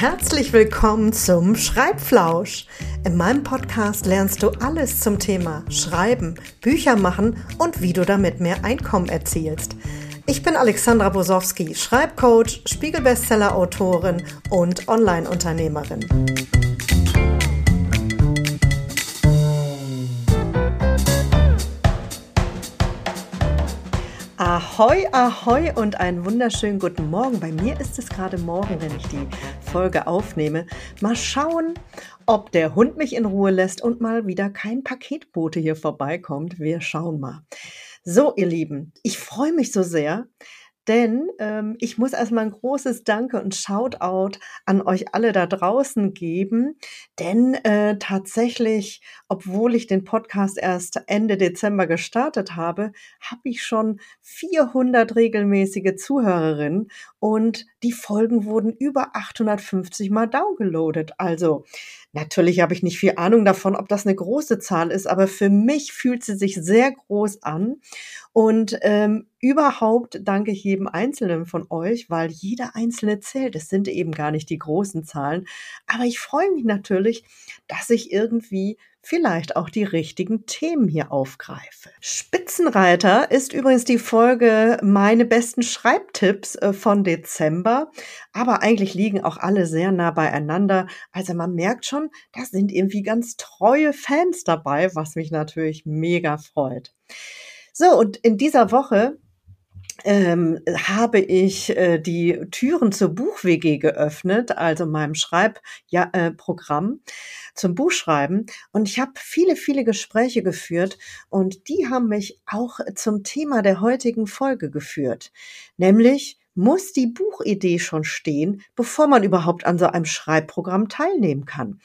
Herzlich willkommen zum Schreibflausch. In meinem Podcast lernst du alles zum Thema Schreiben, Bücher machen und wie du damit mehr Einkommen erzielst. Ich bin Alexandra Bosowski, Schreibcoach, Spiegelbestseller-Autorin und Online-Unternehmerin. Ahoi, ahoi und einen wunderschönen guten Morgen. Bei mir ist es gerade morgen, wenn ich die Folge aufnehme. Mal schauen, ob der Hund mich in Ruhe lässt und mal wieder kein Paketbote hier vorbeikommt. Wir schauen mal. So, ihr Lieben, ich freue mich so sehr, denn ähm, ich muss erstmal ein großes Danke und Shoutout an euch alle da draußen geben. Denn äh, tatsächlich, obwohl ich den Podcast erst Ende Dezember gestartet habe, habe ich schon 400 regelmäßige Zuhörerinnen und die Folgen wurden über 850 Mal downgeloadet. Also Natürlich habe ich nicht viel Ahnung davon, ob das eine große Zahl ist, aber für mich fühlt sie sich sehr groß an. Und ähm, überhaupt danke ich jedem Einzelnen von euch, weil jeder Einzelne zählt. Es sind eben gar nicht die großen Zahlen. Aber ich freue mich natürlich, dass ich irgendwie vielleicht auch die richtigen Themen hier aufgreife. Spitzenreiter ist übrigens die Folge Meine besten Schreibtipps äh, von Dezember, aber eigentlich liegen auch alle sehr nah beieinander. Also man merkt schon, da sind irgendwie ganz treue Fans dabei, was mich natürlich mega freut. So, und in dieser Woche ähm, habe ich äh, die Türen zur Buch-WG geöffnet, also meinem Schreibprogramm äh, zum Buchschreiben. Und ich habe viele, viele Gespräche geführt und die haben mich auch zum Thema der heutigen Folge geführt, nämlich muss die Buchidee schon stehen, bevor man überhaupt an so einem Schreibprogramm teilnehmen kann.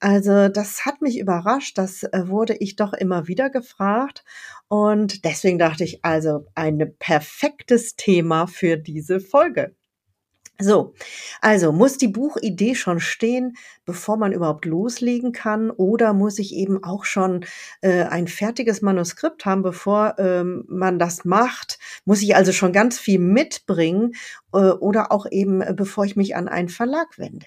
Also das hat mich überrascht, das äh, wurde ich doch immer wieder gefragt und deswegen dachte ich, also ein perfektes Thema für diese Folge. So, also muss die Buchidee schon stehen, bevor man überhaupt loslegen kann, oder muss ich eben auch schon äh, ein fertiges Manuskript haben, bevor ähm, man das macht? Muss ich also schon ganz viel mitbringen, äh, oder auch eben, äh, bevor ich mich an einen Verlag wende?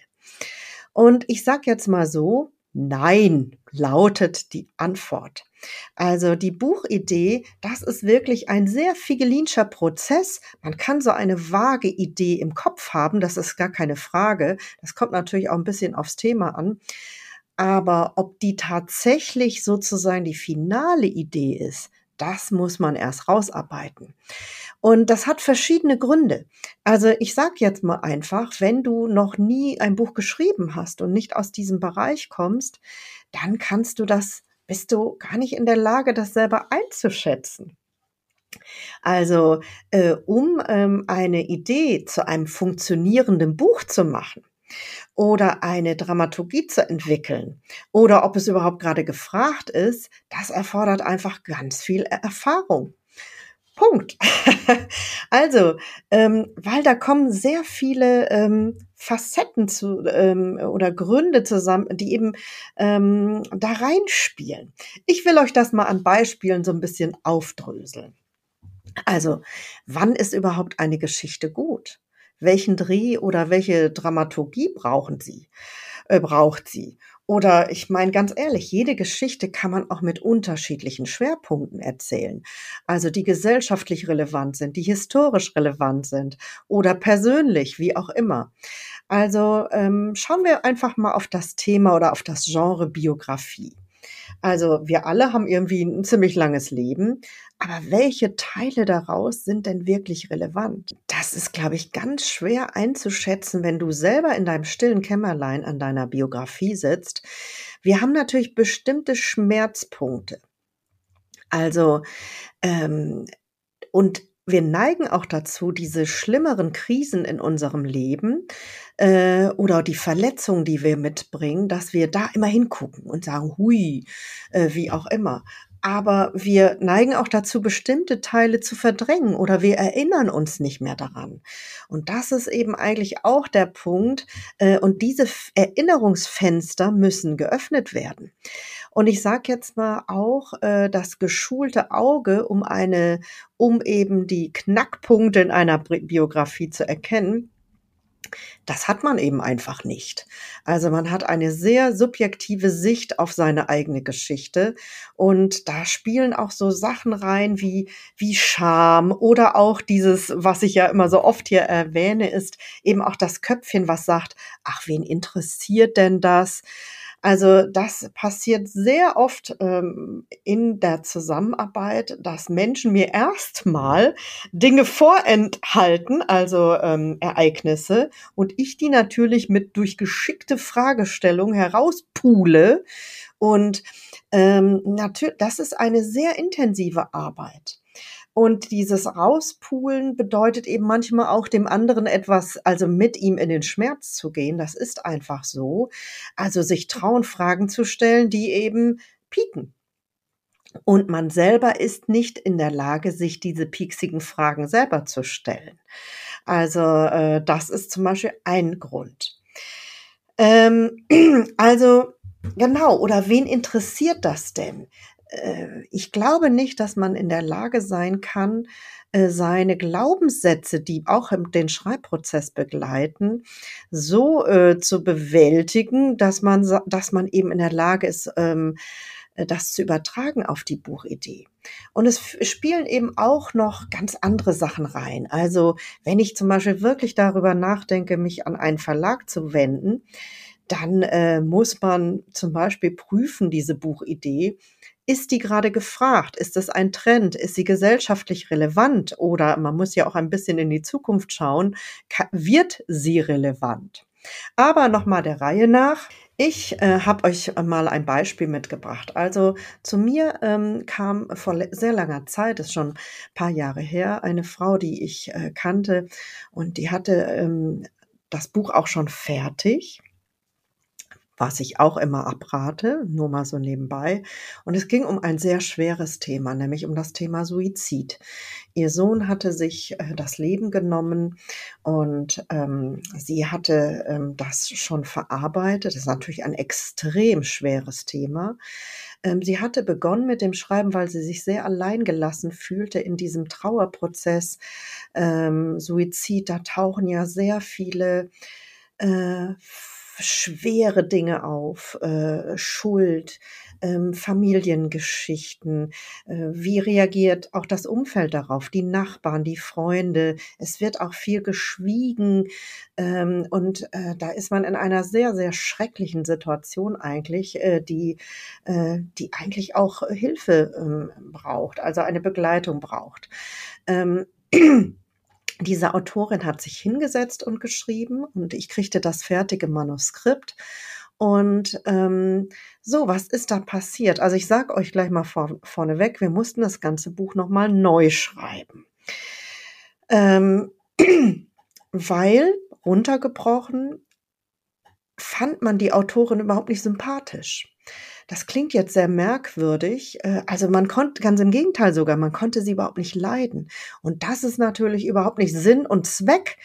Und ich sage jetzt mal so, nein, lautet die Antwort. Also die Buchidee, das ist wirklich ein sehr figelinscher Prozess. Man kann so eine vage Idee im Kopf haben, das ist gar keine Frage. Das kommt natürlich auch ein bisschen aufs Thema an. Aber ob die tatsächlich sozusagen die finale Idee ist, das muss man erst rausarbeiten. Und das hat verschiedene Gründe. Also ich sage jetzt mal einfach, wenn du noch nie ein Buch geschrieben hast und nicht aus diesem Bereich kommst, dann kannst du das, bist du gar nicht in der Lage, das selber einzuschätzen. Also äh, um ähm, eine Idee zu einem funktionierenden Buch zu machen, oder eine Dramaturgie zu entwickeln oder ob es überhaupt gerade gefragt ist, das erfordert einfach ganz viel Erfahrung. Punkt. also, ähm, weil da kommen sehr viele ähm, Facetten zu ähm, oder Gründe zusammen, die eben ähm, da reinspielen. Ich will euch das mal an Beispielen so ein bisschen aufdröseln. Also, wann ist überhaupt eine Geschichte gut? welchen Dreh oder welche Dramaturgie brauchen sie, äh, braucht sie. Oder ich meine ganz ehrlich, jede Geschichte kann man auch mit unterschiedlichen Schwerpunkten erzählen. Also die gesellschaftlich relevant sind, die historisch relevant sind oder persönlich, wie auch immer. Also ähm, schauen wir einfach mal auf das Thema oder auf das Genre Biografie. Also wir alle haben irgendwie ein ziemlich langes Leben, aber welche Teile daraus sind denn wirklich relevant? Das ist, glaube ich, ganz schwer einzuschätzen, wenn du selber in deinem stillen Kämmerlein an deiner Biografie sitzt. Wir haben natürlich bestimmte Schmerzpunkte. Also, ähm, und wir neigen auch dazu, diese schlimmeren Krisen in unserem Leben äh, oder die Verletzungen, die wir mitbringen, dass wir da immer hingucken und sagen, hui, äh, wie auch immer. Aber wir neigen auch dazu, bestimmte Teile zu verdrängen oder wir erinnern uns nicht mehr daran. Und das ist eben eigentlich auch der Punkt. Äh, und diese Erinnerungsfenster müssen geöffnet werden. Und ich sage jetzt mal auch, äh, das geschulte Auge, um eine, um eben die Knackpunkte in einer Biografie zu erkennen, Das hat man eben einfach nicht. Also man hat eine sehr subjektive Sicht auf seine eigene Geschichte und da spielen auch so Sachen rein wie, wie Scham oder auch dieses, was ich ja immer so oft hier erwähne, ist eben auch das Köpfchen, was sagt, ach, wen interessiert denn das? Also das passiert sehr oft ähm, in der Zusammenarbeit, dass Menschen mir erstmal Dinge vorenthalten, also ähm, Ereignisse, und ich die natürlich mit durch geschickte Fragestellung herauspule. Und ähm, natürlich, das ist eine sehr intensive Arbeit. Und dieses Rauspulen bedeutet eben manchmal auch dem anderen etwas, also mit ihm in den Schmerz zu gehen. Das ist einfach so. Also sich trauen, Fragen zu stellen, die eben pieken. Und man selber ist nicht in der Lage, sich diese pieksigen Fragen selber zu stellen. Also äh, das ist zum Beispiel ein Grund. Ähm, also genau, oder wen interessiert das denn? Äh, ich glaube nicht, dass man in der Lage sein kann, äh, seine Glaubenssätze, die auch den Schreibprozess begleiten, so äh, zu bewältigen, dass man, dass man eben in der Lage ist, ähm, das zu übertragen auf die Buchidee. Und es spielen eben auch noch ganz andere Sachen rein. Also wenn ich zum Beispiel wirklich darüber nachdenke, mich an einen Verlag zu wenden, dann äh, muss man zum Beispiel prüfen, diese Buchidee, ist die gerade gefragt? Ist das ein Trend? Ist sie gesellschaftlich relevant? Oder man muss ja auch ein bisschen in die Zukunft schauen, wird sie relevant? Aber nochmal der Reihe nach. Ich äh, habe euch mal ein Beispiel mitgebracht. Also zu mir ähm, kam vor sehr langer Zeit, ist schon ein paar Jahre her, eine Frau, die ich äh, kannte und die hatte ähm, das Buch auch schon fertig was ich auch immer abrate, nur mal so nebenbei. Und es ging um ein sehr schweres Thema, nämlich um das Thema Suizid. Ihr Sohn hatte sich äh, das Leben genommen und ähm, sie hatte ähm, das schon verarbeitet. Das ist natürlich ein extrem schweres Thema. Ähm, sie hatte begonnen mit dem Schreiben, weil sie sich sehr alleingelassen fühlte in diesem Trauerprozess. Ähm, Suizid, da tauchen ja sehr viele äh, schwere Dinge auf, äh, Schuld, ähm, Familiengeschichten. Äh, wie reagiert auch das Umfeld darauf? Die Nachbarn, die Freunde. Es wird auch viel geschwiegen ähm, und äh, da ist man in einer sehr, sehr schrecklichen Situation eigentlich, äh, die, äh, die eigentlich auch Hilfe ähm, braucht, also eine Begleitung braucht. Ähm, diese Autorin hat sich hingesetzt und geschrieben und ich kriegte das fertige Manuskript. Und ähm, so, was ist da passiert? Also ich sage euch gleich mal vor, vorneweg, wir mussten das ganze Buch nochmal neu schreiben. Ähm, weil, runtergebrochen, fand man die Autorin überhaupt nicht sympathisch. Das klingt jetzt sehr merkwürdig. Äh, also man konnte, ganz im Gegenteil sogar, man konnte sie überhaupt nicht leiden. Und das ist natürlich überhaupt nicht Sinn und Zweck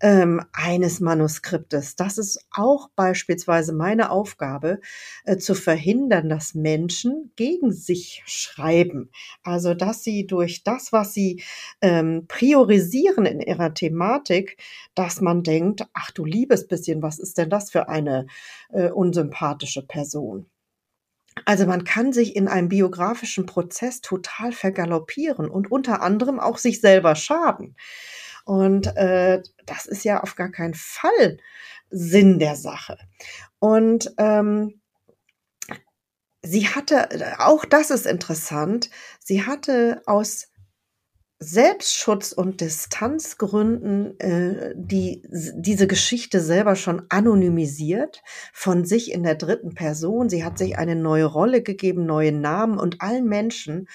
ähm, eines Manuskriptes. Das ist auch beispielsweise meine Aufgabe, äh, zu verhindern, dass Menschen gegen sich schreiben. Also dass sie durch das, was sie ähm, priorisieren in ihrer Thematik, dass man denkt, ach du liebes bisschen, was ist denn das für eine äh, unsympathische Person? Also man kann sich in einem biografischen Prozess total vergaloppieren und unter anderem auch sich selber schaden. Und äh, das ist ja auf gar keinen Fall Sinn der Sache. Und ähm, sie hatte, auch das ist interessant, sie hatte aus Selbstschutz und Distanzgründen äh, die, diese Geschichte selber schon anonymisiert von sich in der dritten Person. Sie hat sich eine neue Rolle gegeben, neue Namen und allen Menschen.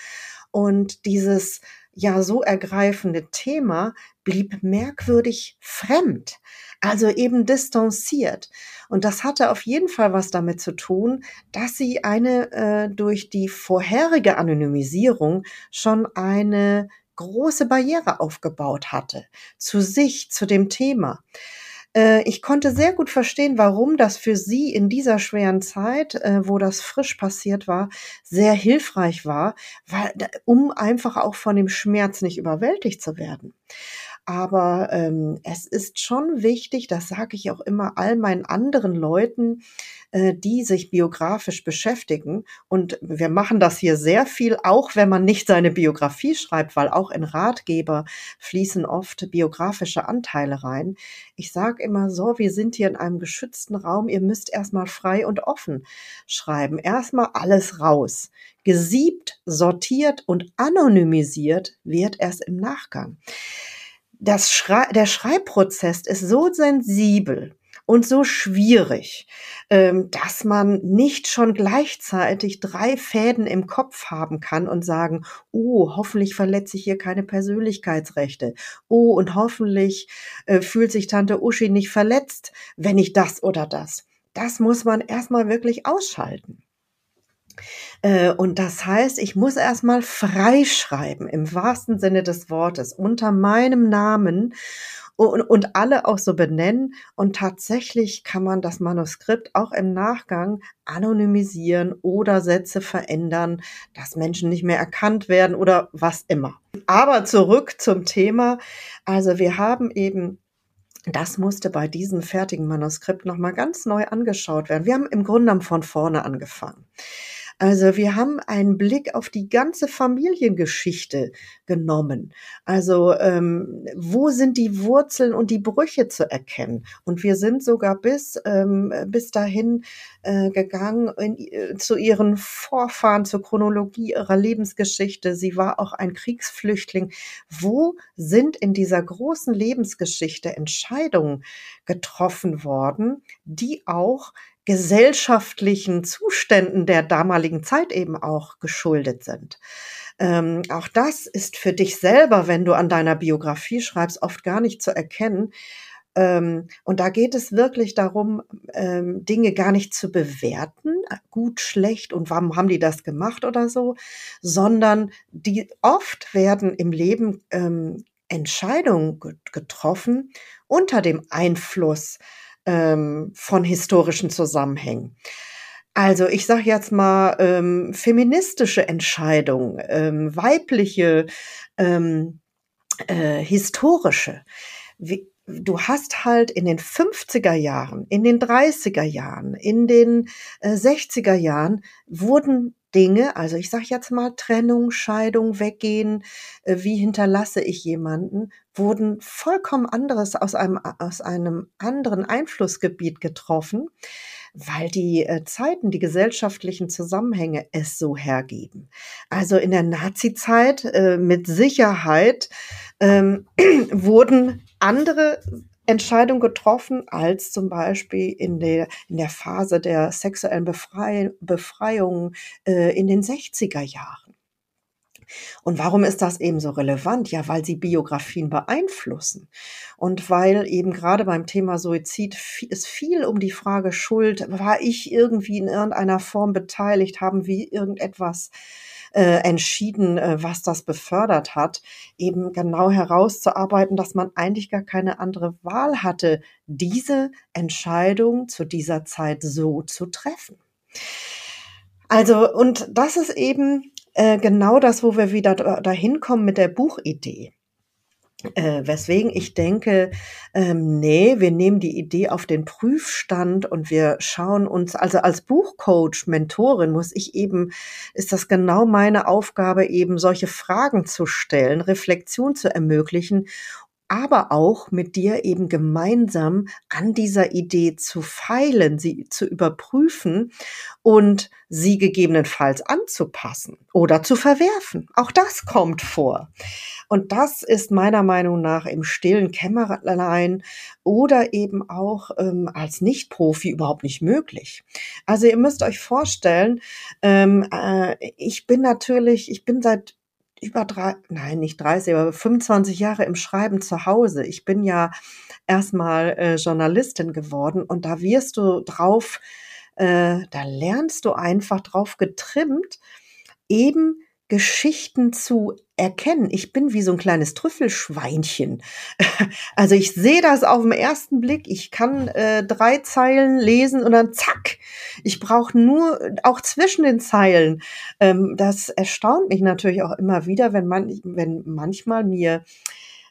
Und dieses ja so ergreifende Thema blieb merkwürdig fremd, also eben distanziert. Und das hatte auf jeden Fall was damit zu tun, dass sie eine äh, durch die vorherige Anonymisierung schon eine große Barriere aufgebaut hatte zu sich, zu dem Thema. Äh, ich konnte sehr gut verstehen, warum das für sie in dieser schweren Zeit, äh, wo das frisch passiert war, sehr hilfreich war, weil, um einfach auch von dem Schmerz nicht überwältigt zu werden. Aber ähm, es ist schon wichtig, das sage ich auch immer all meinen anderen Leuten, äh, die sich biografisch beschäftigen. Und wir machen das hier sehr viel, auch wenn man nicht seine Biografie schreibt, weil auch in Ratgeber fließen oft biografische Anteile rein. Ich sage immer so, wir sind hier in einem geschützten Raum, ihr müsst erstmal frei und offen schreiben. Erstmal alles raus. Gesiebt, sortiert und anonymisiert wird erst im Nachgang. Das Schrei der Schreibprozess ist so sensibel, und so schwierig, ähm, dass man nicht schon gleichzeitig drei Fäden im Kopf haben kann und sagen, oh, hoffentlich verletze ich hier keine Persönlichkeitsrechte. Oh, und hoffentlich äh, fühlt sich Tante Uschi nicht verletzt, wenn ich das oder das. Das muss man erstmal wirklich ausschalten. Äh, und das heißt, ich muss erstmal freischreiben, im wahrsten Sinne des Wortes, unter meinem Namen und, und alle auch so benennen. Und tatsächlich kann man das Manuskript auch im Nachgang anonymisieren oder Sätze verändern, dass Menschen nicht mehr erkannt werden oder was immer. Aber zurück zum Thema. Also wir haben eben das musste bei diesem fertigen Manuskript nochmal ganz neu angeschaut werden. Wir haben im Grunde von vorne angefangen. Also wir haben einen Blick auf die ganze Familiengeschichte genommen. Also ähm, wo sind die Wurzeln und die Brüche zu erkennen? Und wir sind sogar bis ähm, bis dahin äh, gegangen in, äh, zu ihren Vorfahren, zur Chronologie ihrer Lebensgeschichte. Sie war auch ein Kriegsflüchtling. Wo sind in dieser großen Lebensgeschichte Entscheidungen getroffen worden, die auch gesellschaftlichen Zuständen der damaligen Zeit eben auch geschuldet sind. Ähm, auch das ist für dich selber, wenn du an deiner Biografie schreibst, oft gar nicht zu erkennen. Ähm, und da geht es wirklich darum, ähm, Dinge gar nicht zu bewerten, gut, schlecht und warum haben die das gemacht oder so, sondern die oft werden im Leben ähm, Entscheidungen getroffen unter dem Einfluss ähm, von historischen Zusammenhängen. Also ich sage jetzt mal ähm, feministische Entscheidungen, ähm, weibliche, ähm, äh, historische. Wie, du hast halt in den 50er Jahren, in den 30er Jahren, in den äh, 60er Jahren wurden Dinge, also ich sage jetzt mal Trennung, Scheidung, Weggehen, äh, wie hinterlasse ich jemanden, wurden vollkommen anderes aus einem, aus einem anderen Einflussgebiet getroffen, weil die äh, Zeiten, die gesellschaftlichen Zusammenhänge es so hergeben. Also in der Nazi-Zeit äh, mit Sicherheit ähm, wurden andere Entscheidung getroffen als zum Beispiel in der, in der Phase der sexuellen Befrei Befreiung äh, in den 60er Jahren. Und warum ist das eben so relevant? Ja, weil sie Biografien beeinflussen und weil eben gerade beim Thema Suizid es viel um die Frage Schuld, war ich irgendwie in irgendeiner Form beteiligt, haben wir irgendetwas äh, entschieden, äh, was das befördert hat, eben genau herauszuarbeiten, dass man eigentlich gar keine andere Wahl hatte, diese Entscheidung zu dieser Zeit so zu treffen. Also, und das ist eben äh, genau das, wo wir wieder dahin kommen mit der Buchidee. Äh, weswegen ich denke, ähm, nee, wir nehmen die Idee auf den Prüfstand und wir schauen uns, also als Buchcoach, Mentorin muss ich eben, ist das genau meine Aufgabe, eben solche Fragen zu stellen, Reflexion zu ermöglichen aber auch mit dir eben gemeinsam an dieser Idee zu feilen, sie zu überprüfen und sie gegebenenfalls anzupassen oder zu verwerfen. Auch das kommt vor. Und das ist meiner Meinung nach im stillen Kämmerlein oder eben auch ähm, als Nicht-Profi überhaupt nicht möglich. Also ihr müsst euch vorstellen, ähm, äh, ich bin natürlich, ich bin seit über drei, nein, nicht 30, aber 25 Jahre im Schreiben zu Hause. Ich bin ja erstmal äh, Journalistin geworden und da wirst du drauf, äh, da lernst du einfach drauf getrimmt, eben Geschichten zu erkennen. Ich bin wie so ein kleines Trüffelschweinchen. Also ich sehe das auf den ersten Blick. Ich kann äh, drei Zeilen lesen und dann zack. Ich brauche nur auch zwischen den Zeilen. Ähm, das erstaunt mich natürlich auch immer wieder, wenn man, wenn manchmal mir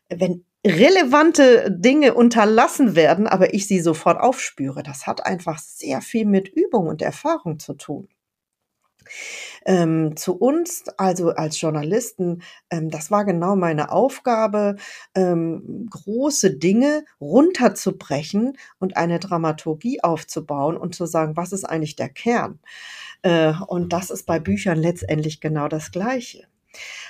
wenn relevante Dinge unterlassen werden, aber ich sie sofort aufspüre. Das hat einfach sehr viel mit Übung und Erfahrung zu tun. Ähm, zu uns, also als Journalisten, ähm, das war genau meine Aufgabe, ähm, große Dinge runterzubrechen und eine Dramaturgie aufzubauen und zu sagen, was ist eigentlich der Kern? Äh, und das ist bei Büchern letztendlich genau das Gleiche.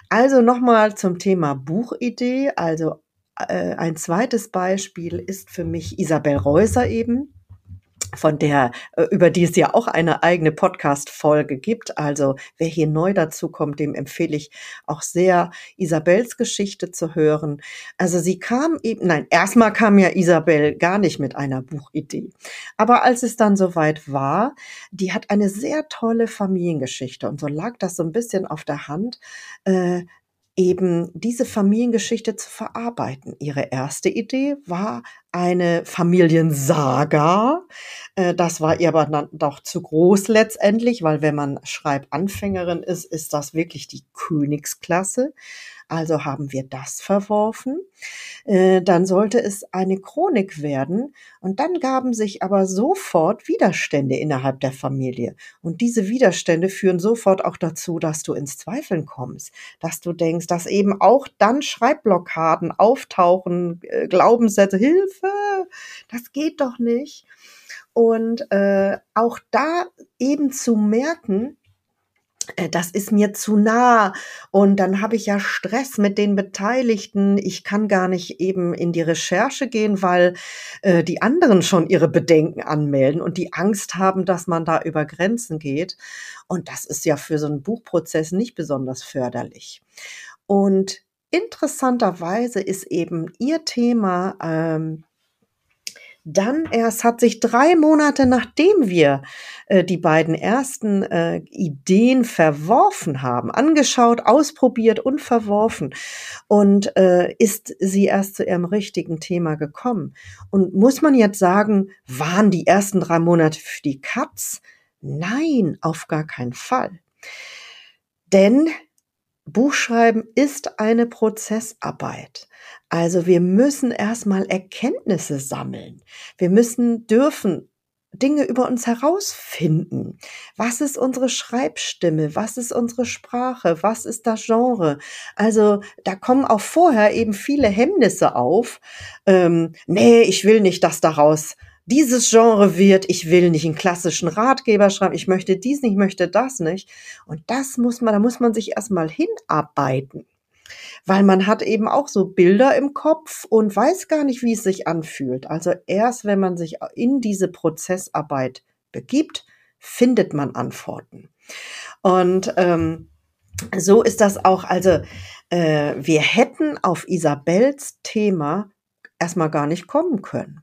Also nochmal zum Thema Buchidee. Also äh, ein zweites Beispiel ist für mich Isabel Reuser eben von der, äh, über die es ja auch eine eigene Podcast-Folge gibt. Also wer hier neu dazu kommt, dem empfehle ich auch sehr, Isabels Geschichte zu hören. Also sie kam eben, nein, erstmal kam ja Isabel gar nicht mit einer Buchidee. Aber als es dann soweit war, die hat eine sehr tolle Familiengeschichte und so lag das so ein bisschen auf der Hand, äh, eben diese Familiengeschichte zu verarbeiten. Ihre erste Idee war eine Familiensaga. Äh, das war ihr aber dann doch zu groß letztendlich, weil wenn man Schreibanfängerin ist, ist das wirklich die Königsklasse. Also haben wir das verworfen. Äh, dann sollte es eine Chronik werden. Und dann gaben sich aber sofort Widerstände innerhalb der Familie. Und diese Widerstände führen sofort auch dazu, dass du ins Zweifeln kommst, dass du denkst, dass eben auch dann Schreibblockaden auftauchen, äh, Glaubenssätze, Hilfe, das geht doch nicht. Und äh, auch da eben zu merken, das ist mir zu nah und dann habe ich ja Stress mit den Beteiligten. Ich kann gar nicht eben in die Recherche gehen, weil äh, die anderen schon ihre Bedenken anmelden und die Angst haben, dass man da über Grenzen geht. Und das ist ja für so einen Buchprozess nicht besonders förderlich. Und interessanterweise ist eben ihr Thema ähm, dann erst hat sich drei Monate nachdem wir äh, die beiden ersten äh, Ideen verworfen haben, angeschaut, ausprobiert und verworfen und äh, ist sie erst zu ihrem richtigen Thema gekommen. Und muss man jetzt sagen, waren die ersten drei Monate für die Katz? Nein, auf gar keinen Fall. Denn Buchschreiben ist eine Prozessarbeit. Also wir müssen erstmal Erkenntnisse sammeln. Wir müssen dürfen Dinge über uns herausfinden. Was ist unsere Schreibstimme? Was ist unsere Sprache? Was ist das Genre? Also da kommen auch vorher eben viele Hemmnisse auf. Ähm, nee, ich will nicht, dass daraus dieses Genre wird, ich will nicht einen klassischen Ratgeber schreiben, ich möchte dies nicht, ich möchte das nicht. Und das muss man, da muss man sich erstmal hinarbeiten weil man hat eben auch so Bilder im Kopf und weiß gar nicht, wie es sich anfühlt. Also erst wenn man sich in diese Prozessarbeit begibt, findet man Antworten. Und ähm, so ist das auch. Also äh, wir hätten auf Isabels Thema erstmal gar nicht kommen können.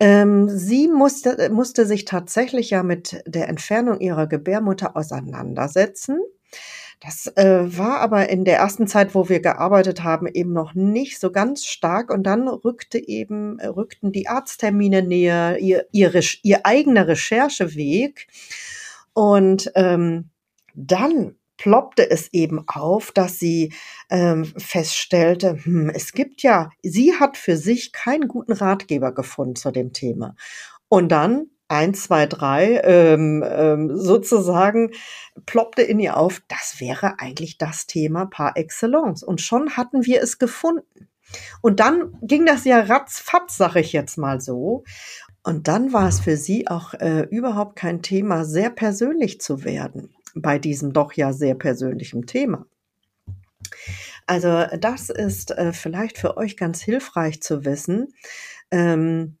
Ähm, sie musste, musste sich tatsächlich ja mit der Entfernung ihrer Gebärmutter auseinandersetzen. Das äh, war aber in der ersten Zeit, wo wir gearbeitet haben, eben noch nicht so ganz stark. Und dann rückte eben, äh, rückten die Arzttermine näher, ihr, ihr, ihr eigener Rechercheweg. Und ähm, dann ploppte es eben auf, dass sie ähm, feststellte, hm, es gibt ja, sie hat für sich keinen guten Ratgeber gefunden zu dem Thema. Und dann eins, zwei, drei ähm, ähm, sozusagen ploppte in ihr auf, das wäre eigentlich das Thema par excellence. Und schon hatten wir es gefunden. Und dann ging das ja ratzfatz, sag ich jetzt mal so. Und dann war es für sie auch äh, überhaupt kein Thema, sehr persönlich zu werden bei diesem doch ja sehr persönlichen Thema. Also das ist äh, vielleicht für euch ganz hilfreich zu wissen. Ähm,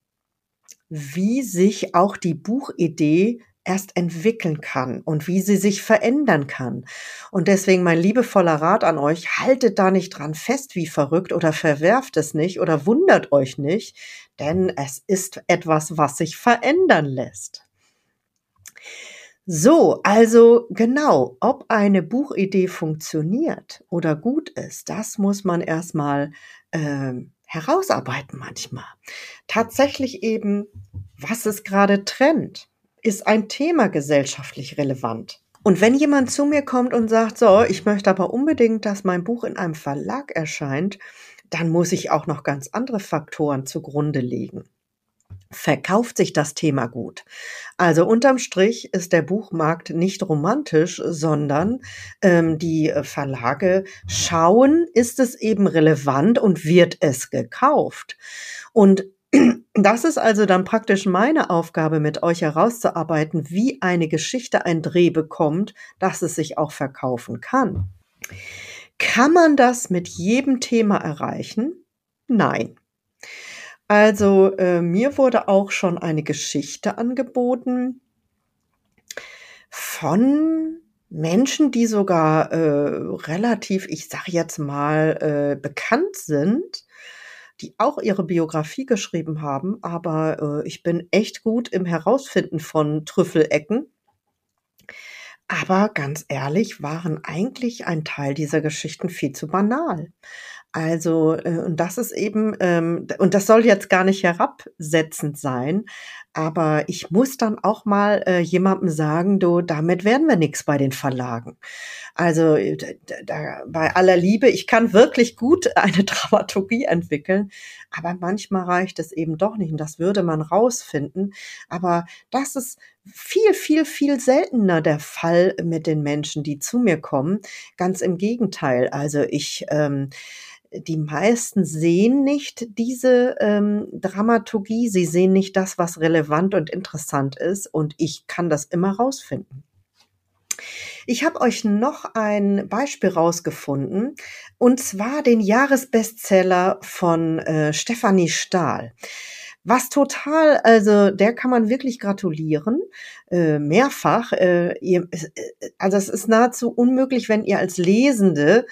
wie sich auch die Buchidee erst entwickeln kann und wie sie sich verändern kann. Und deswegen mein liebevoller Rat an euch, haltet da nicht dran fest wie verrückt oder verwerft es nicht oder wundert euch nicht, denn es ist etwas, was sich verändern lässt. So, also genau, ob eine Buchidee funktioniert oder gut ist, das muss man erstmal äh, herausarbeiten manchmal. Tatsächlich eben, was es gerade trennt, ist ein Thema gesellschaftlich relevant. Und wenn jemand zu mir kommt und sagt, so, ich möchte aber unbedingt, dass mein Buch in einem Verlag erscheint, dann muss ich auch noch ganz andere Faktoren zugrunde legen verkauft sich das Thema gut. Also unterm Strich ist der Buchmarkt nicht romantisch, sondern ähm, die Verlage schauen, ist es eben relevant und wird es gekauft. Und das ist also dann praktisch meine Aufgabe, mit euch herauszuarbeiten, wie eine Geschichte ein Dreh bekommt, dass es sich auch verkaufen kann. Kann man das mit jedem Thema erreichen? Nein. Also, äh, mir wurde auch schon eine Geschichte angeboten von Menschen, die sogar, äh, relativ, ich sage jetzt mal, äh, bekannt sind, die auch ihre Biografie geschrieben haben, aber, äh, ich bin echt gut im Herausfinden von Trüffelecken. Aber ganz ehrlich, waren eigentlich ein Teil dieser Geschichten viel zu banal. Also, äh, und das ist eben, ähm, und das soll jetzt gar nicht herabsetzend sein, aber ich muss dann auch mal äh, jemandem sagen, du, damit werden wir nichts bei den Verlagen. Also äh, da, bei aller Liebe, ich kann wirklich gut eine Dramaturgie entwickeln, aber manchmal reicht es eben doch nicht und das würde man rausfinden. Aber das ist viel, viel, viel seltener der Fall mit den Menschen, die zu mir kommen. Ganz im Gegenteil. Also ich ähm, die meisten sehen nicht diese ähm, Dramaturgie, sie sehen nicht das, was relevant und interessant ist und ich kann das immer rausfinden. Ich habe euch noch ein Beispiel rausgefunden und zwar den Jahresbestseller von äh, Stefanie Stahl. Was total, also der kann man wirklich gratulieren, äh, mehrfach. Äh, ihr, äh, also es ist nahezu unmöglich, wenn ihr als Lesende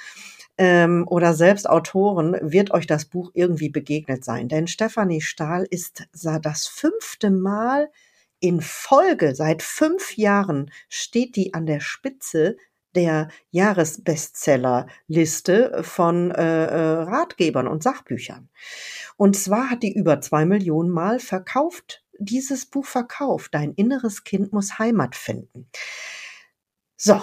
ähm, oder selbst Autoren wird euch das Buch irgendwie begegnet sein. Denn Stefanie Stahl ist das fünfte Mal in Folge, seit fünf Jahren steht die an der Spitze der Jahresbestsellerliste von äh, äh, Ratgebern und Sachbüchern. Und zwar hat die über zwei Millionen Mal verkauft, dieses Buch verkauft. Dein inneres Kind muss Heimat finden. So,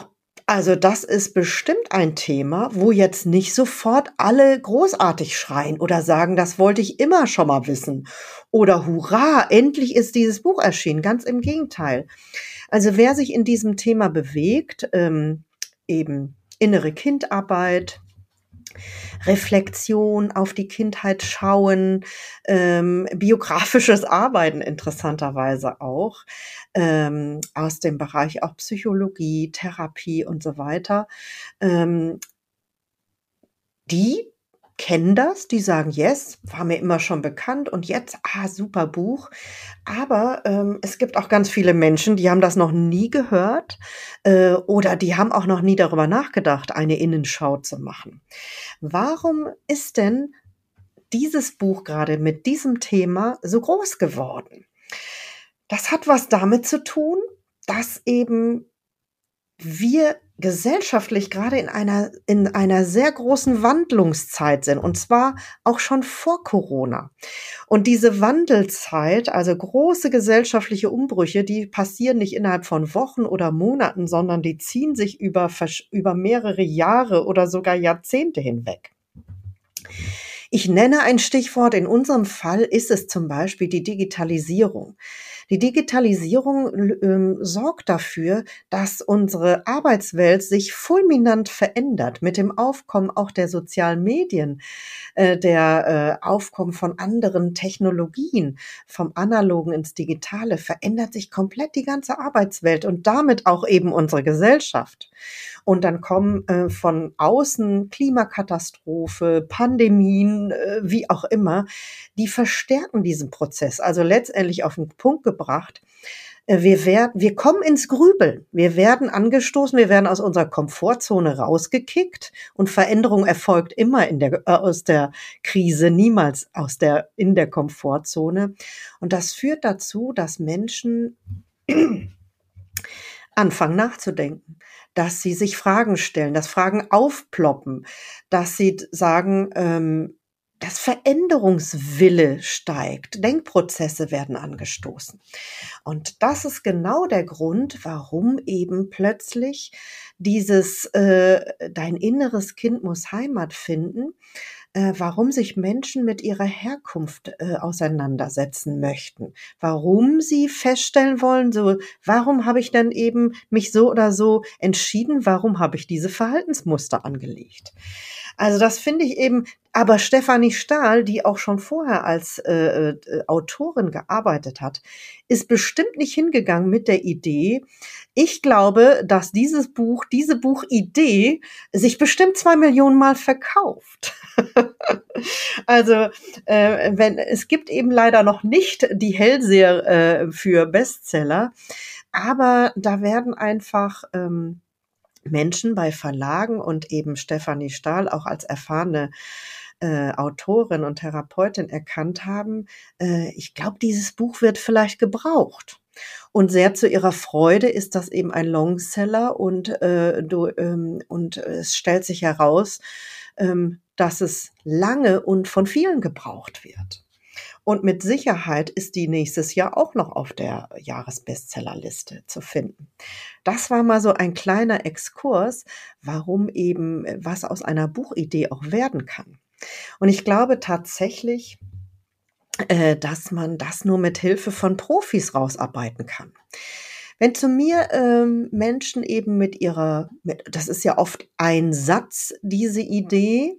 also das ist bestimmt ein Thema, wo jetzt nicht sofort alle großartig schreien oder sagen, das wollte ich immer schon mal wissen. Oder hurra, endlich ist dieses Buch erschienen. Ganz im Gegenteil. Also wer sich in diesem Thema bewegt, ähm, eben innere Kindarbeit, Reflexion auf die Kindheit schauen, ähm, biografisches Arbeiten interessanterweise auch, ähm, aus dem Bereich auch Psychologie, Therapie und so weiter. Ähm, die kennen das, die sagen, yes, war mir immer schon bekannt und jetzt, ah, super Buch. Aber ähm, es gibt auch ganz viele Menschen, die haben das noch nie gehört äh, oder die haben auch noch nie darüber nachgedacht, eine Innenschau zu machen. Warum ist denn dieses Buch gerade mit diesem Thema so groß geworden? Das hat was damit zu tun, dass eben wir gesellschaftlich gerade in einer, in einer sehr großen Wandlungszeit sind und zwar auch schon vor Corona. Und diese Wandelzeit, also große gesellschaftliche Umbrüche, die passieren nicht innerhalb von Wochen oder Monaten, sondern die ziehen sich über, über mehrere Jahre oder sogar Jahrzehnte hinweg. Ich nenne ein Stichwort. In unserem Fall ist es zum Beispiel die Digitalisierung. Die Digitalisierung ähm, sorgt dafür, dass unsere Arbeitswelt sich fulminant verändert mit dem Aufkommen auch der sozialen Medien, äh, der äh, Aufkommen von anderen Technologien, vom Analogen ins Digitale, verändert sich komplett die ganze Arbeitswelt und damit auch eben unsere Gesellschaft. Und dann kommen äh, von außen Klimakatastrophe, Pandemien, äh, wie auch immer, die verstärken diesen Prozess. Also letztendlich auf den Punkt gebracht, äh, wir werden, wir kommen ins Grübeln. Wir werden angestoßen, wir werden aus unserer Komfortzone rausgekickt und Veränderung erfolgt immer in der, äh, aus der Krise, niemals aus der, in der Komfortzone. Und das führt dazu, dass Menschen anfangen nachzudenken, dass sie sich Fragen stellen, dass Fragen aufploppen, dass sie sagen, ähm, dass Veränderungswille steigt, Denkprozesse werden angestoßen. Und das ist genau der Grund, warum eben plötzlich dieses äh, dein inneres Kind muss Heimat finden äh, warum sich Menschen mit ihrer Herkunft äh, auseinandersetzen möchten, warum sie feststellen wollen, so, warum habe ich denn eben mich so oder so entschieden, warum habe ich diese Verhaltensmuster angelegt. Also das finde ich eben, aber Stefanie Stahl, die auch schon vorher als äh, äh, Autorin gearbeitet hat, ist bestimmt nicht hingegangen mit der Idee. Ich glaube, dass dieses Buch, diese Buchidee sich bestimmt zwei Millionen Mal verkauft. also äh, wenn es gibt eben leider noch nicht die Hellseher äh, für Bestseller, aber da werden einfach ähm, Menschen bei Verlagen und eben Stefanie Stahl auch als erfahrene äh, Autorin und Therapeutin erkannt haben, äh, ich glaube, dieses Buch wird vielleicht gebraucht. Und sehr zu ihrer Freude ist das eben ein Longseller und, äh, du, ähm, und es stellt sich heraus, ähm, dass es lange und von vielen gebraucht wird. Und mit Sicherheit ist die nächstes Jahr auch noch auf der Jahresbestsellerliste zu finden. Das war mal so ein kleiner Exkurs, warum eben was aus einer Buchidee auch werden kann. Und ich glaube tatsächlich, äh, dass man das nur mit Hilfe von Profis rausarbeiten kann. Wenn zu mir ähm, Menschen eben mit ihrer, mit, das ist ja oft ein Satz, diese Idee,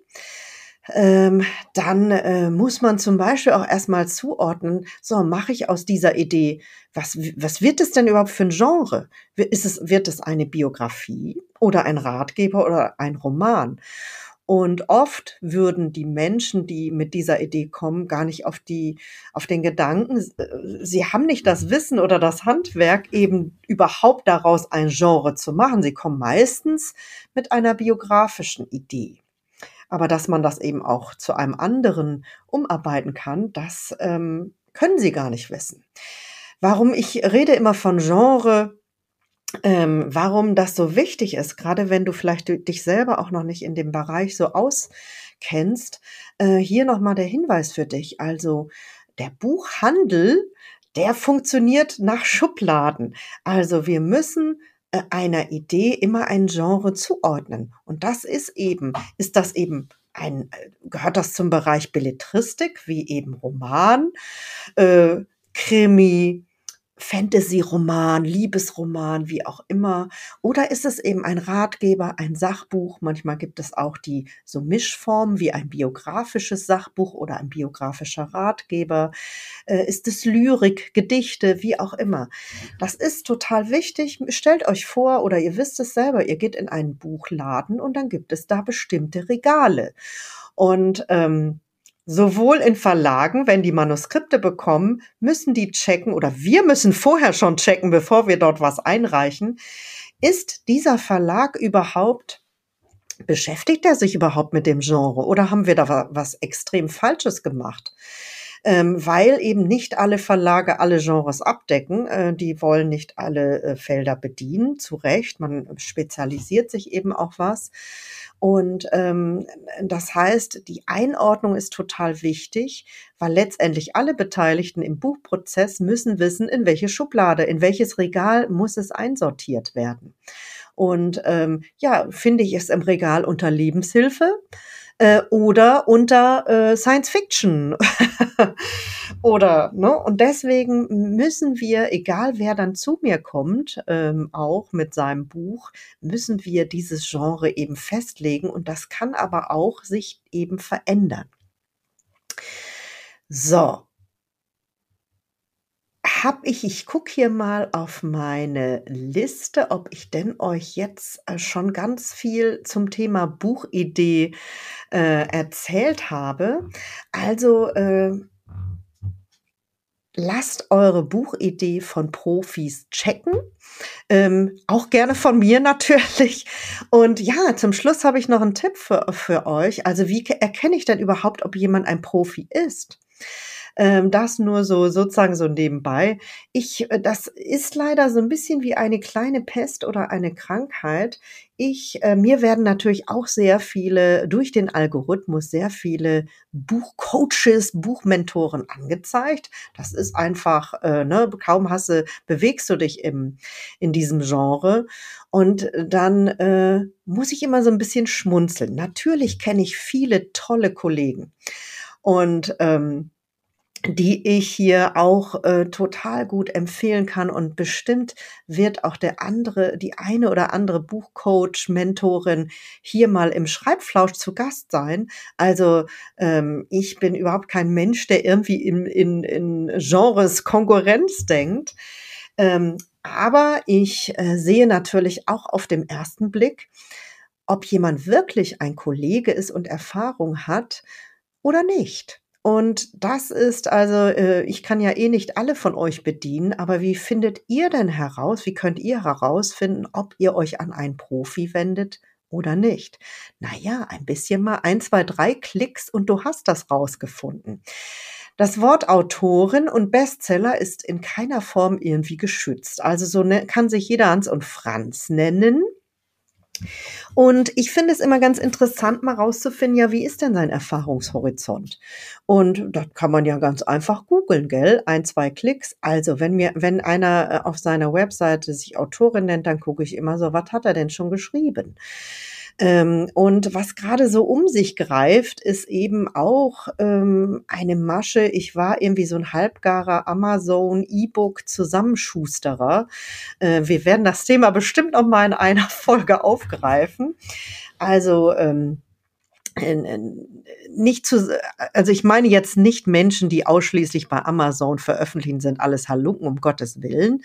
ähm, dann äh, muss man zum Beispiel auch erstmal zuordnen, so mache ich aus dieser Idee, was, was wird es denn überhaupt für ein Genre? Ist es, wird es eine Biografie oder ein Ratgeber oder ein Roman? Und oft würden die Menschen, die mit dieser Idee kommen, gar nicht auf die, auf den Gedanken, äh, sie haben nicht das Wissen oder das Handwerk, eben überhaupt daraus ein Genre zu machen. Sie kommen meistens mit einer biografischen Idee. Aber dass man das eben auch zu einem anderen umarbeiten kann, das ähm, können sie gar nicht wissen. Warum ich rede immer von Genre, ähm, warum das so wichtig ist, gerade wenn du vielleicht dich selber auch noch nicht in dem Bereich so auskennst, äh, hier nochmal der Hinweis für dich. Also der Buchhandel, der funktioniert nach Schubladen. Also wir müssen einer Idee immer ein Genre zuordnen. Und das ist eben, ist das eben ein, äh, gehört das zum Bereich Belletristik, wie eben Roman, äh, Krimi, Fantasy-Roman, Liebesroman, wie auch immer. Oder ist es eben ein Ratgeber, ein Sachbuch? Manchmal gibt es auch die so Mischformen wie ein biografisches Sachbuch oder ein biografischer Ratgeber. Äh, ist es Lyrik, Gedichte, wie auch immer? Das ist total wichtig. Stellt euch vor, oder ihr wisst es selber, ihr geht in einen Buchladen und dann gibt es da bestimmte Regale. Und ähm, Sowohl in Verlagen, wenn die Manuskripte bekommen, müssen die checken oder wir müssen vorher schon checken, bevor wir dort was einreichen. Ist dieser Verlag überhaupt, beschäftigt er sich überhaupt mit dem Genre oder haben wir da was extrem Falsches gemacht? Ähm, weil eben nicht alle Verlage alle Genres abdecken. Äh, die wollen nicht alle äh, Felder bedienen, zu Recht. Man spezialisiert sich eben auch was. Und ähm, das heißt, die Einordnung ist total wichtig, weil letztendlich alle Beteiligten im Buchprozess müssen wissen, in welche Schublade, in welches Regal muss es einsortiert werden. Und ähm, ja, finde ich es im Regal unter Lebenshilfe äh, oder unter äh, Science Fiction. oder, ne? Und deswegen müssen wir, egal wer dann zu mir kommt, ähm, auch mit seinem Buch, müssen wir dieses Genre eben festlegen. Und das kann aber auch sich eben verändern. So, habe ich, ich gucke hier mal auf meine Liste, ob ich denn euch jetzt äh, schon ganz viel zum Thema Buchidee äh, erzählt habe. Also äh, lasst eure Buchidee von Profis checken. Ähm, auch gerne von mir natürlich. Und ja, zum Schluss habe ich noch einen Tipp für, für euch. Also wie erkenne ich denn überhaupt, ob jemand ein Profi ist? Ähm, das nur so sozusagen so nebenbei. Ich, äh, das ist leider so ein bisschen wie eine kleine Pest oder eine Krankheit. Ich, äh, mir werden natürlich auch sehr viele durch den Algorithmus sehr viele Buchcoaches, Buchmentoren angezeigt. Das ist einfach, äh, ne, kaum hasse, bewegst du dich im, in diesem Genre. Und dann äh, muss ich immer so ein bisschen schmunzeln. Natürlich kenne ich viele tolle Kollegen. Und ähm, die ich hier auch äh, total gut empfehlen kann und bestimmt wird auch der andere, die eine oder andere Buchcoach, Mentorin hier mal im Schreibflausch zu Gast sein. Also ähm, ich bin überhaupt kein Mensch, der irgendwie in, in, in Genres Konkurrenz denkt. Ähm, aber ich äh, sehe natürlich auch auf dem ersten Blick, ob jemand wirklich ein Kollege ist und Erfahrung hat oder nicht. Und das ist also, äh, ich kann ja eh nicht alle von euch bedienen, aber wie findet ihr denn heraus, wie könnt ihr herausfinden, ob ihr euch an einen Profi wendet oder nicht? Naja, ein bisschen mal ein, zwei, drei Klicks und du hast das rausgefunden. Das Wort Autorin und Bestseller ist in keiner Form irgendwie geschützt. Also so ne, kann sich jeder Hans und Franz nennen. Und ich finde es immer ganz interessant, mal rauszufinden, ja, wie ist denn sein Erfahrungshorizont? Und das kann man ja ganz einfach googeln, gell? Ein, zwei Klicks. Also, wenn mir, wenn einer äh, auf seiner Webseite sich Autorin nennt, dann gucke ich immer so, was hat er denn schon geschrieben? Ähm, und was gerade so um sich greift, ist eben auch ähm, eine Masche. Ich war irgendwie so ein halbgarer Amazon E-Book Zusammenschusterer. Äh, wir werden das Thema bestimmt noch mal in einer Folge aufgreifen. Also ähm, nicht zu, also ich meine jetzt nicht Menschen, die ausschließlich bei Amazon veröffentlichen, sind alles Halunken, um Gottes Willen.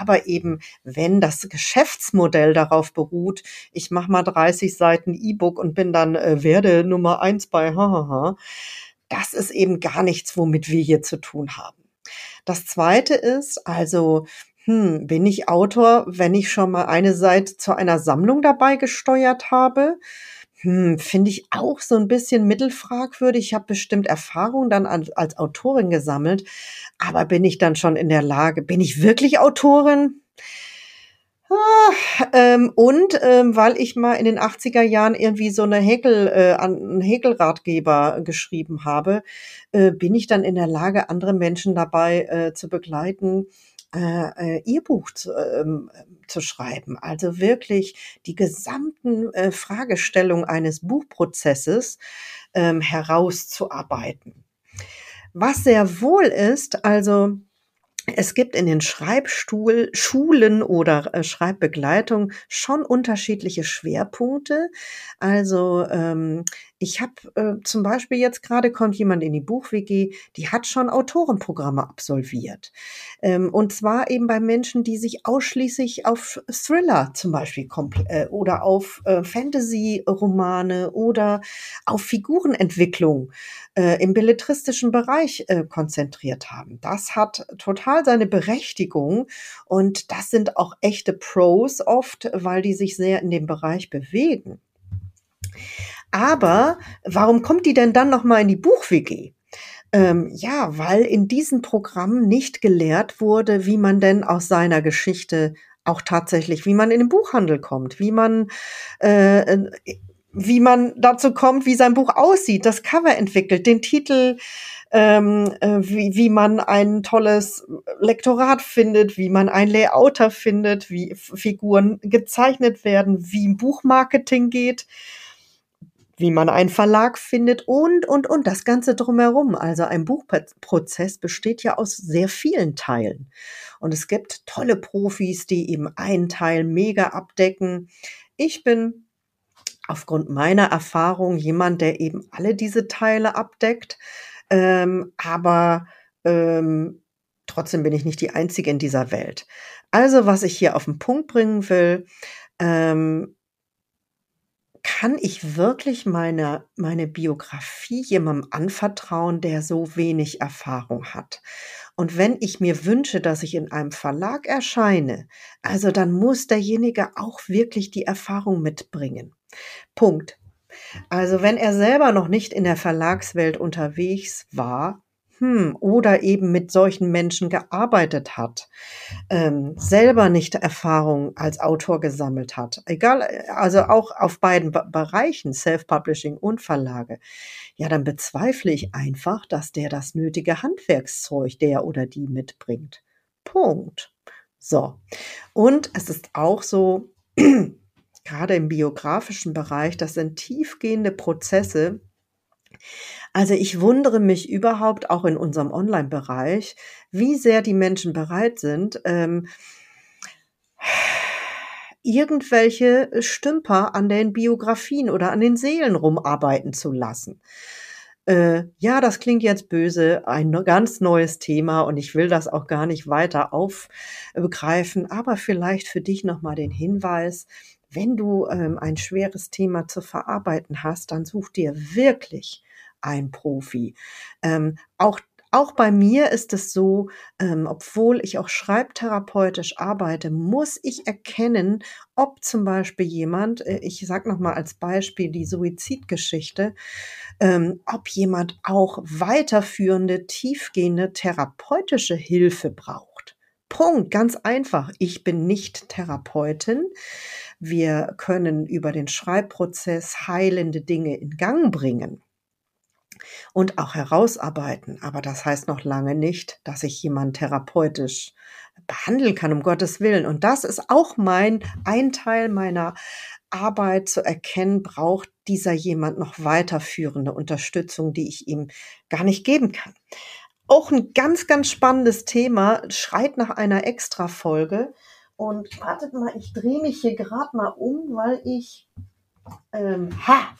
Aber eben, wenn das Geschäftsmodell darauf beruht, ich mache mal 30 Seiten E-Book und bin dann, äh, werde Nummer eins bei hahaha, das ist eben gar nichts, womit wir hier zu tun haben. Das zweite ist, also, hm, bin ich Autor, wenn ich schon mal eine Seite zu einer Sammlung dabei gesteuert habe? Hm, finde ich auch so ein bisschen mittelfragwürdig. Ich habe bestimmt Erfahrung dann als, als Autorin gesammelt, aber bin ich dann schon in der Lage, bin ich wirklich Autorin? Ah, ähm, und ähm, weil ich mal in den 80er Jahren irgendwie so eine Häkel, äh, einen Häkelratgeber geschrieben habe, äh, bin ich dann in der Lage, andere Menschen dabei äh, zu begleiten, äh, äh, ihr Buch zu, ähm, zu schreiben. Also wirklich die gesamten äh, Fragestellungen eines Buchprozesses ähm, herauszuarbeiten. Was sehr wohl ist, also es gibt in den Schreibschulen oder äh, Schreibbegleitung schon unterschiedliche Schwerpunkte. Also ähm, ich habe äh, zum Beispiel jetzt gerade kommt jemand in die Buch-WG, die hat schon Autorenprogramme absolviert. Ähm, und zwar eben bei Menschen, die sich ausschließlich auf Thriller zum Beispiel äh, oder auf äh, Fantasy-Romane oder auf Figurenentwicklung äh, im belletristischen Bereich äh, konzentriert haben. Das hat total seine Berechtigung und das sind auch echte Pros oft, weil die sich sehr in dem Bereich bewegen. Aber warum kommt die denn dann noch mal in die Buch-WG? Ähm, ja, weil in diesem Programm nicht gelehrt wurde, wie man denn aus seiner Geschichte auch tatsächlich, wie man in den Buchhandel kommt, wie man äh, äh, wie man dazu kommt, wie sein Buch aussieht, das Cover entwickelt, den Titel, ähm, äh, wie, wie man ein tolles Lektorat findet, wie man ein Layouter findet, wie Figuren gezeichnet werden, wie Buchmarketing geht wie man einen Verlag findet und, und, und das Ganze drumherum. Also ein Buchprozess besteht ja aus sehr vielen Teilen. Und es gibt tolle Profis, die eben einen Teil mega abdecken. Ich bin aufgrund meiner Erfahrung jemand, der eben alle diese Teile abdeckt. Ähm, aber ähm, trotzdem bin ich nicht die Einzige in dieser Welt. Also, was ich hier auf den Punkt bringen will, ähm, kann ich wirklich meine, meine Biografie jemandem anvertrauen, der so wenig Erfahrung hat? Und wenn ich mir wünsche, dass ich in einem Verlag erscheine, also dann muss derjenige auch wirklich die Erfahrung mitbringen. Punkt. Also wenn er selber noch nicht in der Verlagswelt unterwegs war, hm, oder eben mit solchen Menschen gearbeitet hat, ähm, selber nicht Erfahrung als Autor gesammelt hat, egal, also auch auf beiden Be Bereichen, Self-Publishing und Verlage, ja, dann bezweifle ich einfach, dass der das nötige Handwerkszeug, der oder die mitbringt. Punkt. So. Und es ist auch so, gerade im biografischen Bereich, das sind tiefgehende Prozesse, also ich wundere mich überhaupt auch in unserem Online-Bereich, wie sehr die Menschen bereit sind, ähm, irgendwelche Stümper an den Biografien oder an den Seelen rumarbeiten zu lassen. Äh, ja, das klingt jetzt böse, ein ganz neues Thema und ich will das auch gar nicht weiter aufgreifen, aber vielleicht für dich nochmal den Hinweis, wenn du ähm, ein schweres Thema zu verarbeiten hast, dann such dir wirklich ein Profi. Ähm, auch auch bei mir ist es so, ähm, obwohl ich auch schreibtherapeutisch arbeite, muss ich erkennen, ob zum Beispiel jemand, äh, ich sage nochmal als Beispiel die Suizidgeschichte, ähm, ob jemand auch weiterführende, tiefgehende therapeutische Hilfe braucht. Punkt, ganz einfach. Ich bin nicht Therapeutin. Wir können über den Schreibprozess heilende Dinge in Gang bringen und auch herausarbeiten. Aber das heißt noch lange nicht, dass ich jemanden therapeutisch behandeln kann, um Gottes Willen. Und das ist auch mein, ein Teil meiner Arbeit zu erkennen, braucht dieser jemand noch weiterführende Unterstützung, die ich ihm gar nicht geben kann. Auch ein ganz, ganz spannendes Thema, schreit nach einer Extra-Folge. Und wartet mal, ich drehe mich hier gerade mal um, weil ich, ähm, ha,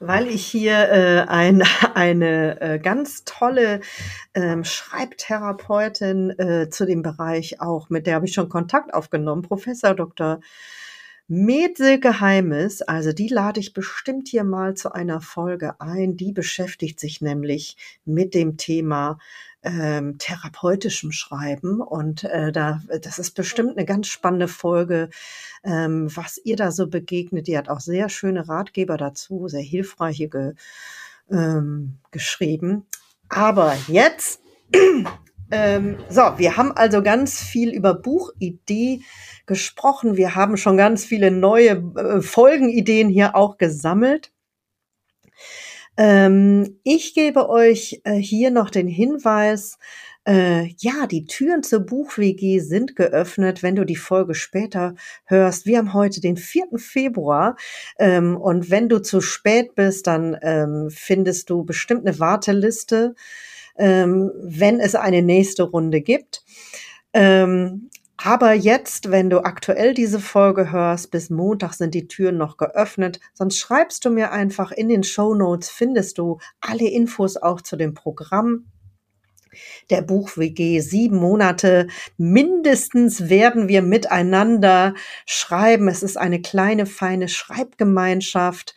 weil ich hier äh, ein, eine äh, ganz tolle ähm, Schreibtherapeutin äh, zu dem Bereich auch, mit der habe ich schon Kontakt aufgenommen, Professor Dr. Med Silke Heimes, also die lade ich bestimmt hier mal zu einer Folge ein. Die beschäftigt sich nämlich mit dem Thema ähm, therapeutischem Schreiben. Und äh, da, das ist bestimmt eine ganz spannende Folge, ähm, was ihr da so begegnet. Die hat auch sehr schöne Ratgeber dazu, sehr hilfreiche ge, ähm, geschrieben. Aber jetzt, ähm, so, wir haben also ganz viel über Buchidee gesprochen. Wir haben schon ganz viele neue äh, Folgenideen hier auch gesammelt. Ähm, ich gebe euch äh, hier noch den Hinweis, äh, ja, die Türen zur Buch-WG sind geöffnet, wenn du die Folge später hörst. Wir haben heute den 4. Februar ähm, und wenn du zu spät bist, dann ähm, findest du bestimmt eine Warteliste, wenn es eine nächste Runde gibt. Ähm, aber jetzt, wenn du aktuell diese Folge hörst, bis Montag sind die Türen noch geöffnet. Sonst schreibst du mir einfach in den Show Notes, findest du alle Infos auch zu dem Programm der Buch-WG. Sieben Monate mindestens werden wir miteinander schreiben. Es ist eine kleine, feine Schreibgemeinschaft.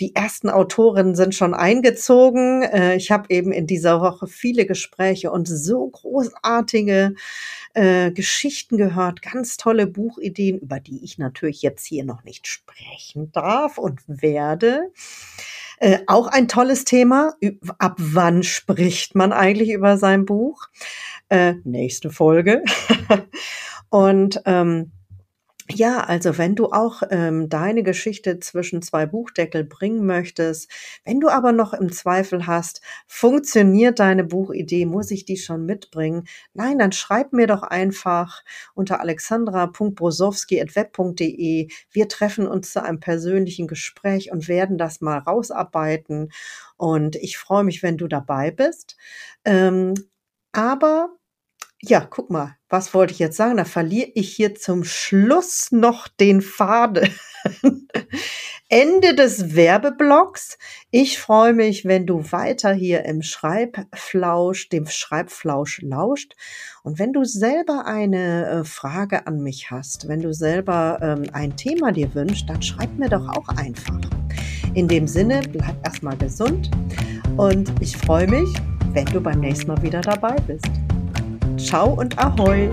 Die ersten Autorinnen sind schon eingezogen. Äh, ich habe eben in dieser Woche viele Gespräche und so großartige äh, Geschichten gehört, ganz tolle Buchideen, über die ich natürlich jetzt hier noch nicht sprechen darf und werde. Äh, auch ein tolles Thema. Ab wann spricht man eigentlich über sein Buch? Äh, nächste Folge. und ähm, ja, also wenn du auch ähm, deine Geschichte zwischen zwei Buchdeckel bringen möchtest, wenn du aber noch im Zweifel hast, funktioniert deine Buchidee, muss ich die schon mitbringen? Nein, dann schreib mir doch einfach unter alexandra.brosowski.web.de. Wir treffen uns zu einem persönlichen Gespräch und werden das mal rausarbeiten. Und ich freue mich, wenn du dabei bist. Ähm, aber ja, guck mal, was wollte ich jetzt sagen? Da verliere ich hier zum Schluss noch den Faden. Ende des Werbeblocks. Ich freue mich, wenn du weiter hier im Schreibflausch, dem Schreibflausch lauscht. Und wenn du selber eine äh, Frage an mich hast, wenn du selber ähm, ein Thema dir wünschst, dann schreib mir doch auch einfach. In dem Sinne, bleib erstmal gesund und ich freue mich, wenn du beim nächsten Mal wieder dabei bist. Ciao und Ahoi!